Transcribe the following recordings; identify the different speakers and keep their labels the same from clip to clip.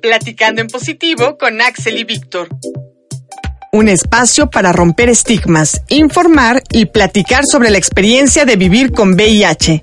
Speaker 1: Platicando en positivo con Axel y Víctor.
Speaker 2: Un espacio para romper estigmas, informar y platicar sobre la experiencia de vivir con VIH.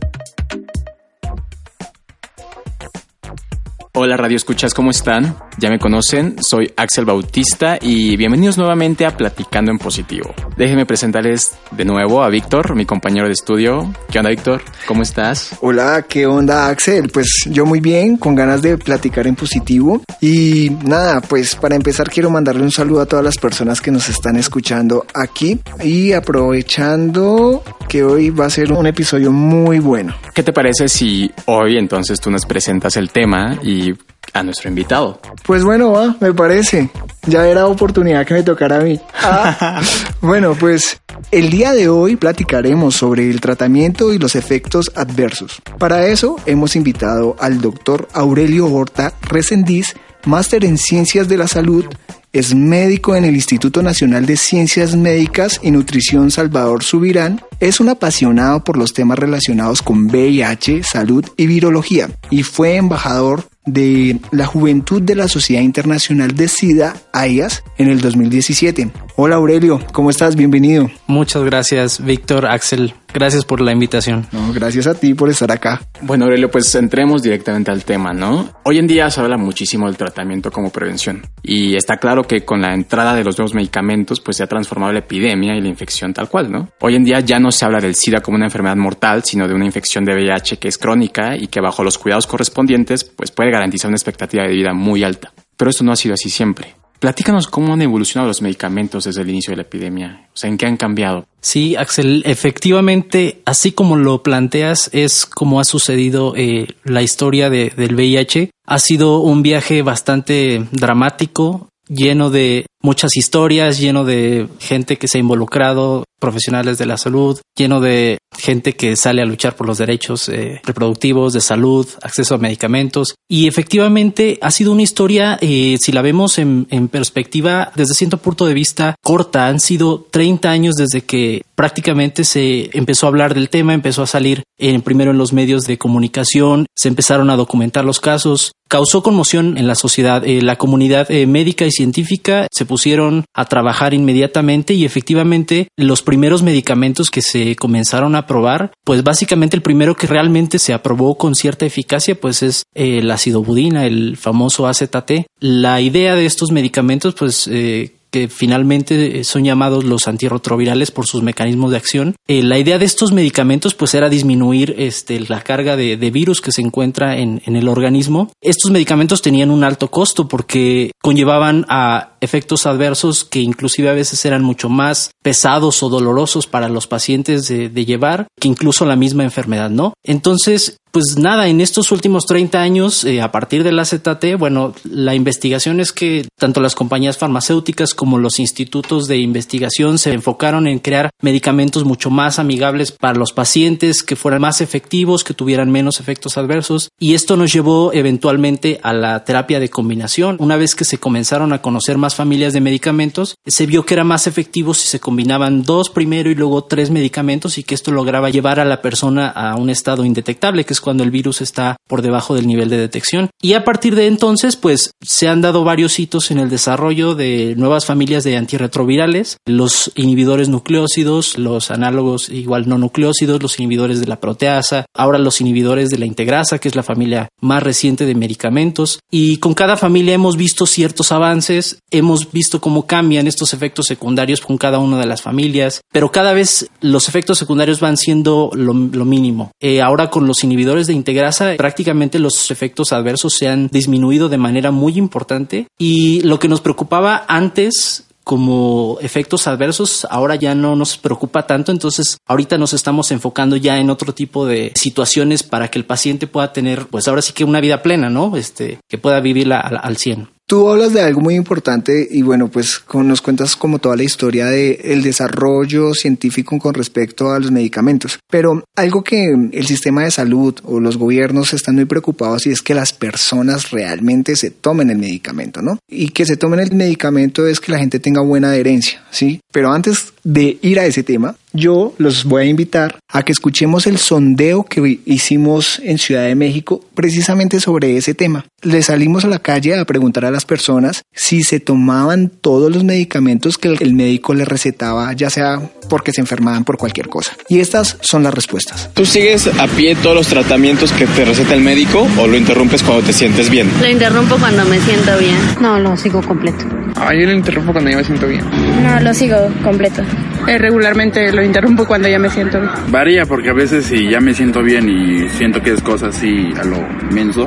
Speaker 3: Hola Radio Escuchas, ¿cómo están? Ya me conocen, soy Axel Bautista y bienvenidos nuevamente a Platicando en Positivo. Déjenme presentarles de nuevo a Víctor, mi compañero de estudio. ¿Qué onda Víctor? ¿Cómo estás?
Speaker 4: Hola, ¿qué onda Axel? Pues yo muy bien, con ganas de platicar en positivo. Y nada, pues para empezar quiero mandarle un saludo a todas las personas que nos están escuchando aquí y aprovechando que hoy va a ser un episodio muy bueno.
Speaker 3: ¿Qué te parece si hoy entonces tú nos presentas el tema y a nuestro invitado?
Speaker 4: Pues bueno, va, me parece. Ya era oportunidad que me tocara a mí. Ah. bueno, pues el día de hoy platicaremos sobre el tratamiento y los efectos adversos. Para eso hemos invitado al doctor Aurelio Horta Resendiz, máster en Ciencias de la Salud, es médico en el Instituto Nacional de Ciencias Médicas y Nutrición Salvador Subirán, es un apasionado por los temas relacionados con VIH, salud y virología y fue embajador de la Juventud de la Sociedad Internacional de SIDA, AIAS, en el 2017. Hola Aurelio, ¿cómo estás? Bienvenido.
Speaker 5: Muchas gracias, Víctor, Axel. Gracias por la invitación.
Speaker 4: No, gracias a ti por estar acá.
Speaker 3: Bueno, Aurelio, pues entremos directamente al tema, ¿no? Hoy en día se habla muchísimo del tratamiento como prevención. Y está claro que con la entrada de los nuevos medicamentos, pues se ha transformado la epidemia y la infección tal cual, ¿no? Hoy en día ya no se habla del SIDA como una enfermedad mortal, sino de una infección de VIH que es crónica y que bajo los cuidados correspondientes, pues puede garantizar una expectativa de vida muy alta. Pero esto no ha sido así siempre. Platícanos cómo han evolucionado los medicamentos desde el inicio de la epidemia, o sea, en qué han cambiado.
Speaker 5: Sí, Axel, efectivamente, así como lo planteas, es como ha sucedido eh, la historia de, del VIH. Ha sido un viaje bastante dramático, lleno de muchas historias, lleno de gente que se ha involucrado, profesionales de la salud, lleno de gente que sale a luchar por los derechos eh, reproductivos, de salud, acceso a medicamentos. Y efectivamente ha sido una historia, eh, si la vemos en, perspectiva, desde cierto punto de vista corta, han sido 30 años desde que prácticamente se empezó a hablar del tema, empezó a salir en, primero en los medios de comunicación, se empezaron a documentar los casos, causó conmoción en la sociedad. Eh, la comunidad eh, médica y científica se pusieron a trabajar inmediatamente y efectivamente los primeros medicamentos que se comenzaron a probar, pues básicamente el primero que realmente se aprobó con cierta eficacia, pues es eh, la acidobudina, el famoso AZT. La idea de estos medicamentos, pues eh, que finalmente son llamados los antirretrovirales por sus mecanismos de acción. Eh, la idea de estos medicamentos pues era disminuir este, la carga de, virus que se encuentra en, en, el organismo. Estos medicamentos tenían un alto costo porque conllevaban a efectos adversos que inclusive a veces eran mucho más pesados o dolorosos para los pacientes de, de llevar que incluso la misma enfermedad, ¿no? Entonces, pues nada, en estos últimos 30 años, eh, a partir del AZT, bueno, la investigación es que tanto las compañías farmacéuticas como los institutos de investigación se enfocaron en crear medicamentos mucho más amigables para los pacientes, que fueran más efectivos, que tuvieran menos efectos adversos. Y esto nos llevó eventualmente a la terapia de combinación. Una vez que se comenzaron a conocer más familias de medicamentos, se vio que era más efectivo si se combinaban dos primero y luego tres medicamentos y que esto lograba llevar a la persona a un estado indetectable, que es cuando el virus está por debajo del nivel de detección. Y a partir de entonces, pues se han dado varios hitos en el desarrollo de nuevas familias de antirretrovirales, los inhibidores nucleócidos, los análogos igual no nucleócidos, los inhibidores de la proteasa, ahora los inhibidores de la integrasa, que es la familia más reciente de medicamentos. Y con cada familia hemos visto ciertos avances, hemos visto cómo cambian estos efectos secundarios con cada una de las familias, pero cada vez los efectos secundarios van siendo lo, mínimo. Eh, ahora con los inhibidores de integrasa prácticamente los efectos adversos se han disminuido de manera muy importante y lo que nos preocupaba antes como efectos adversos ahora ya no nos preocupa tanto, entonces ahorita nos estamos enfocando ya en otro tipo de situaciones para que el paciente pueda tener pues ahora sí que una vida plena, ¿no? Este, que pueda vivirla al, al 100.
Speaker 4: Tú hablas de algo muy importante y bueno, pues nos cuentas como toda la historia del el desarrollo científico con respecto a los medicamentos. Pero algo que el sistema de salud o los gobiernos están muy preocupados y es que las personas realmente se tomen el medicamento, ¿no? Y que se tomen el medicamento es que la gente tenga buena adherencia, ¿sí? Pero antes de ir a ese tema, yo los voy a invitar a que escuchemos el sondeo que hicimos en Ciudad de México precisamente sobre ese tema. Le salimos a la calle a preguntar a las personas si se tomaban todos los medicamentos que el médico les recetaba, ya sea porque se enfermaban por cualquier cosa. Y estas son las respuestas.
Speaker 6: ¿Tú sigues a pie todos los tratamientos que te receta el médico o lo interrumpes cuando te sientes bien?
Speaker 7: Lo interrumpo cuando me siento bien.
Speaker 8: No, lo sigo completo.
Speaker 9: Ah, yo lo interrumpo cuando ya me siento bien.
Speaker 8: No, lo sigo completo.
Speaker 10: Eh, regularmente lo interrumpo cuando ya me siento bien.
Speaker 11: Varía porque a veces si ya me siento bien y siento que es cosa así a lo menso,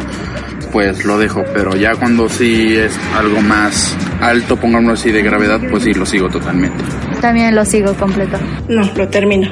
Speaker 11: pues lo dejo, pero ya cuando sí es algo más alto, pongámoslo así de gravedad, pues sí lo sigo totalmente.
Speaker 8: También lo sigo completo.
Speaker 12: No, lo termino.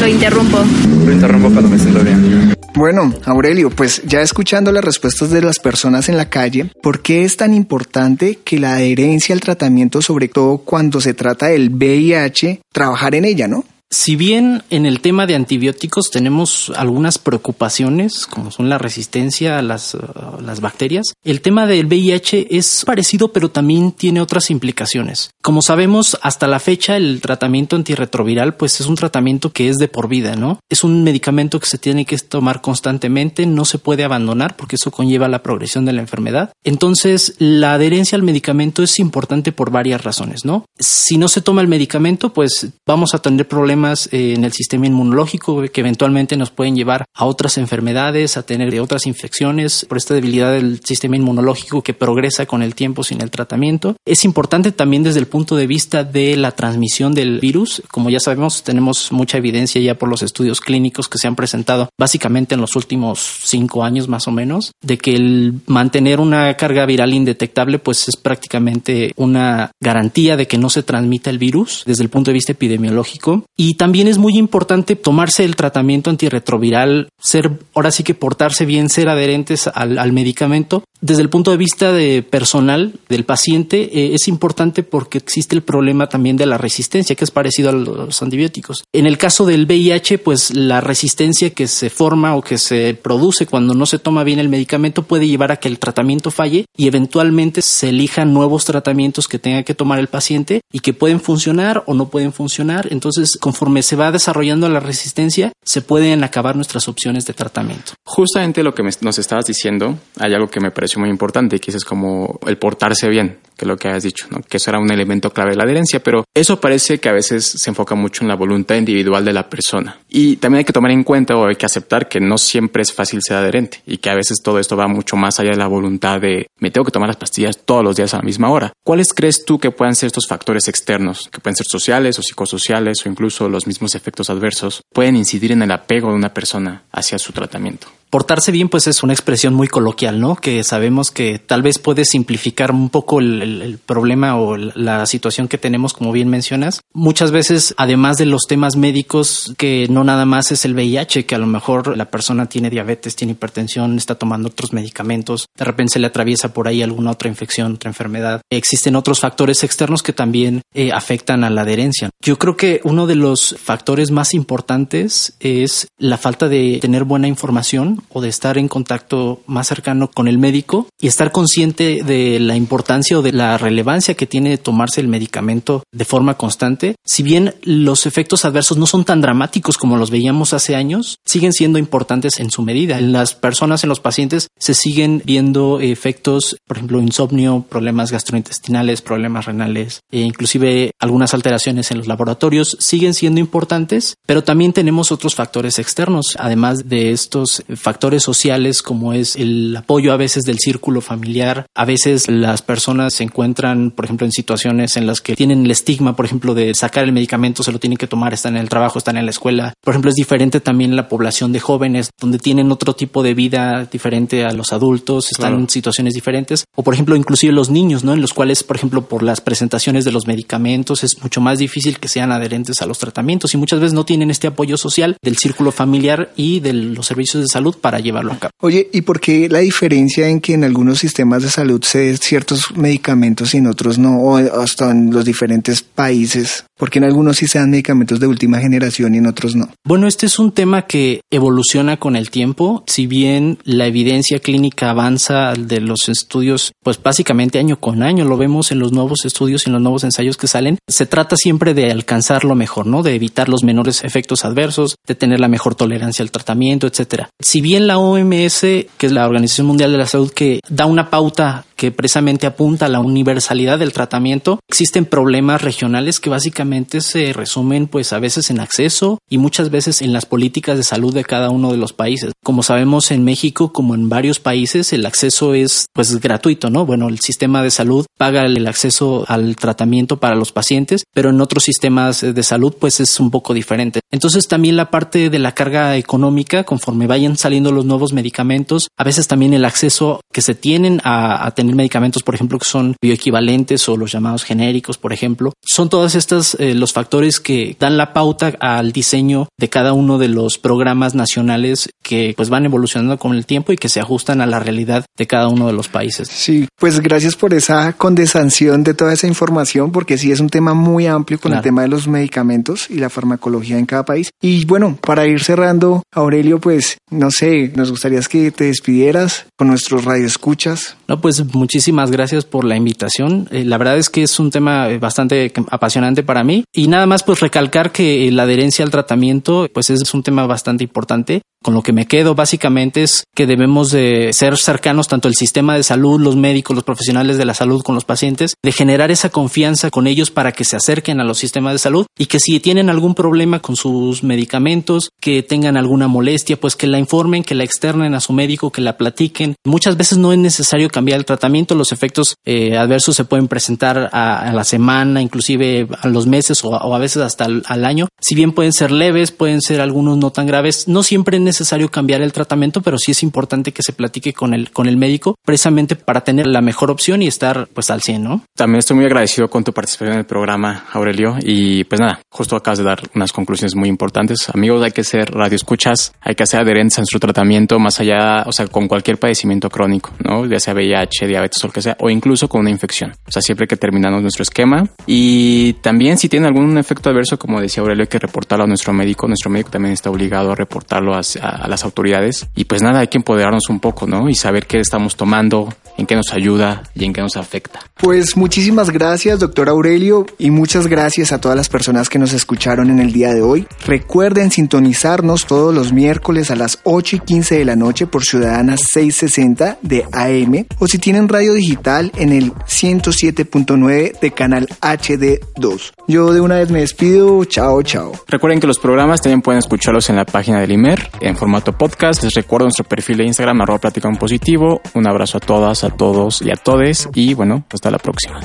Speaker 7: Lo interrumpo.
Speaker 6: Lo interrumpo cuando me siento bien.
Speaker 4: Bueno, Aurelio, pues ya escuchando las respuestas de las personas en la calle, ¿por qué es tan importante que la adherencia al tratamiento, sobre todo cuando se trata del VIH, trabajar en ella, no?
Speaker 5: Si bien en el tema de antibióticos tenemos algunas preocupaciones, como son la resistencia a las, las, bacterias, el tema del VIH es parecido, pero también tiene otras implicaciones. Como sabemos, hasta la fecha el tratamiento antirretroviral pues es un tratamiento que es de por vida, ¿no? Es un medicamento que se tiene que tomar constantemente, no se puede abandonar porque eso conlleva la progresión de la enfermedad. Entonces, la adherencia al medicamento es importante por varias razones, ¿no? Si no se toma el medicamento, pues vamos a tener problemas eh, en el sistema inmunológico que eventualmente nos pueden llevar a otras enfermedades, a tener otras infecciones por esta debilidad del sistema inmunológico que progresa con el tiempo sin el tratamiento. Es importante también desde el punto de vista de la transmisión del virus. Como ya sabemos, tenemos mucha evidencia ya por los estudios clínicos que se han presentado básicamente en los últimos cinco años más o menos, de que el mantener una carga viral indetectable pues es prácticamente una garantía de que no se transmita el virus desde el punto de vista epidemiológico y y también es muy importante tomarse el tratamiento antirretroviral, ser, ahora sí que portarse bien, ser adherentes al, medicamento. Desde el punto de vista de personal del paciente, eh, es importante porque existe el problema también de la resistencia, que es parecido a los antibióticos. En el caso del VIH, pues la resistencia que se forma o que se produce cuando no se toma bien el medicamento puede llevar a que el tratamiento falle y eventualmente se elijan nuevos tratamientos que tenga que tomar el paciente y que pueden funcionar o no pueden funcionar. Entonces, conforme se va desarrollando la resistencia, se pueden acabar nuestras opciones de tratamiento.
Speaker 3: Justamente lo que nos estabas diciendo, hay algo que me pareció muy importante, que es como el portarse bien, que lo que has dicho, que eso era un elemento clave de la adherencia, pero eso parece que a veces se enfoca mucho en la voluntad individual de la persona. Y también hay que tomar en cuenta o hay que aceptar que no siempre es fácil ser adherente y que a veces todo esto va mucho más allá de la voluntad de me tengo que tomar las pastillas todos los días a la misma hora. ¿Cuáles crees tú que puedan ser estos factores externos, que pueden ser sociales o psicosociales o incluso los mismos efectos adversos, pueden incidir en el apego de una persona hacia su tratamiento?
Speaker 5: Portarse bien pues es una expresión muy coloquial, ¿no? Que sabemos que tal vez puede simplificar un poco el, problema o la situación que tenemos, como bien mencionas. Muchas veces, además de los temas médicos, que no nada más es el VIH, que a lo mejor la persona tiene diabetes, tiene hipertensión, está tomando otros medicamentos, de repente se le atraviesa por ahí alguna otra infección, otra enfermedad. Existen otros factores externos que también eh, afectan a la adherencia. Yo creo que uno de los factores más importantes es la falta de tener buena información o de estar en contacto más cercano con el médico y estar consciente de la importancia o de la relevancia que tiene tomarse el medicamento de forma constante. Si bien los efectos adversos no son tan dramáticos como los veíamos hace años, siguen siendo importantes en su medida. En las personas, en los pacientes, se siguen viendo efectos, por ejemplo, insomnio, problemas gastrointestinales, problemas renales, e inclusive algunas alteraciones en los laboratorios siguen siendo importantes, pero también tenemos otros factores externos, además de estos factores factores sociales como es el apoyo a veces del círculo familiar. A veces las personas se encuentran, por ejemplo, en situaciones en las que tienen el estigma, por ejemplo, de sacar el medicamento, se lo tienen que tomar, están en el trabajo, están en la escuela. Por ejemplo, es diferente también la población de jóvenes, donde tienen otro tipo de vida diferente a los adultos, están en situaciones diferentes. O, por ejemplo, inclusive los niños, ¿no? En los cuales, por ejemplo, por las presentaciones de los medicamentos es mucho más difícil que sean adherentes a los tratamientos y muchas veces no tienen este apoyo social del círculo familiar y de los servicios de salud para llevarlo a cabo.
Speaker 4: Oye, ¿y por qué la diferencia en que en algunos sistemas de salud se den ciertos medicamentos y en otros no? O hasta en los diferentes países. ¿Por qué en algunos sí se dan medicamentos de última generación y en otros no?
Speaker 5: Bueno, este es un tema que evoluciona con el tiempo. Si bien la evidencia clínica avanza de los estudios, pues básicamente año con año lo vemos en los nuevos estudios y en los nuevos ensayos que salen, se trata siempre de alcanzar lo mejor, ¿no? De evitar los menores efectos adversos, de tener la mejor tolerancia al tratamiento, etcétera. Si bien la OMS, que es la Organización Mundial de la Salud, que da una pauta que precisamente apunta a la universalidad del tratamiento, existen problemas regionales que básicamente se resumen pues a veces en acceso y muchas veces en las políticas de salud de cada uno de los países. Como sabemos en México como en varios países el acceso es pues gratuito, ¿no? Bueno, el sistema de salud paga el acceso al tratamiento para los pacientes, pero en otros sistemas de salud pues es un poco diferente. Entonces también la parte de la carga económica conforme vayan saliendo los nuevos medicamentos, a veces también el acceso que se tienen a, a tener medicamentos, por ejemplo, que son bioequivalentes o los llamados genéricos, por ejemplo. Son todas estas eh, los factores que dan la pauta al diseño de cada uno de los programas nacionales que pues van evolucionando con el tiempo y que se ajustan a la realidad de cada uno de los países.
Speaker 4: Sí, pues gracias por esa condensación de toda esa información, porque sí es un tema muy amplio con el tema de los medicamentos y la farmacología en cada país. Y bueno, para ir cerrando, Aurelio, pues no sé, nos gustaría que te despidieras con nuestros radioescuchas.
Speaker 5: No, pues muchísimas gracias por la invitación. Eh, la verdad es que es un tema eh, bastante apasionante para mí y nada más pues recalcar que la adherencia al tratamiento pues es un tema bastante importante con lo que me quedo básicamente es que debemos de ser cercanos tanto el sistema de salud, los médicos, los profesionales de la salud con los pacientes, de generar esa confianza con ellos para que se acerquen a los sistemas de salud y que si tienen algún problema con sus medicamentos, que tengan alguna molestia, pues que la informen, que la externen a su médico, que la platiquen. Muchas veces no es necesario cambiar el tratamiento, los efectos eh, adversos se pueden presentar a, la semana, inclusive a los meses o a, veces hasta al, año. Si bien pueden ser leves, pueden ser algunos no tan graves, no siempre necesario cambiar el tratamiento, pero sí es importante que se platique con el, con el médico precisamente para tener la mejor opción y estar pues al 100, ¿no?
Speaker 3: También estoy muy agradecido con tu participación en el programa, Aurelio, y pues nada, justo acabas de dar unas conclusiones muy importantes. Amigos, hay que ser radioescuchas, hay que ser adherentes a nuestro tratamiento más allá, o sea, con cualquier padecimiento crónico, ¿no? Ya sea VIH, diabetes o lo que sea, o incluso con una infección. O sea, siempre que terminamos nuestro esquema. Y también si tiene algún efecto adverso, como decía Aurelio, hay que reportarlo a nuestro médico. Nuestro médico también está obligado a reportarlo a, a, las autoridades. Y pues nada, hay que empoderarnos un poco, ¿no? Y saber qué estamos tomando, en qué nos ayuda y en qué nos afecta.
Speaker 4: Pues muchísimas gracias, doctor Aurelio, y muchas gracias a todas las personas que nos escucharon en el día de hoy. Recuerden sintonizarnos todos los miércoles a las 8 y 15 de la noche por Ciudadana 660 de AM o si tienen radio digital en el 107.9 de canal HD2. Yo de una vez me despido, chao, chao.
Speaker 3: Recuerden que los programas también pueden escucharlos en la página del IMER en formato podcast. Les recuerdo nuestro perfil de Instagram, arroba plática un positivo. Un abrazo a todas, a todos y a todes. Y bueno, hasta la próxima.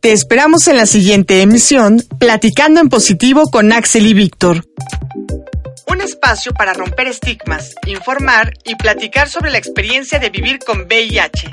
Speaker 2: Te esperamos en la siguiente emisión, Platicando en Positivo con Axel y Víctor. Un espacio para romper estigmas, informar y platicar sobre la experiencia de vivir con VIH.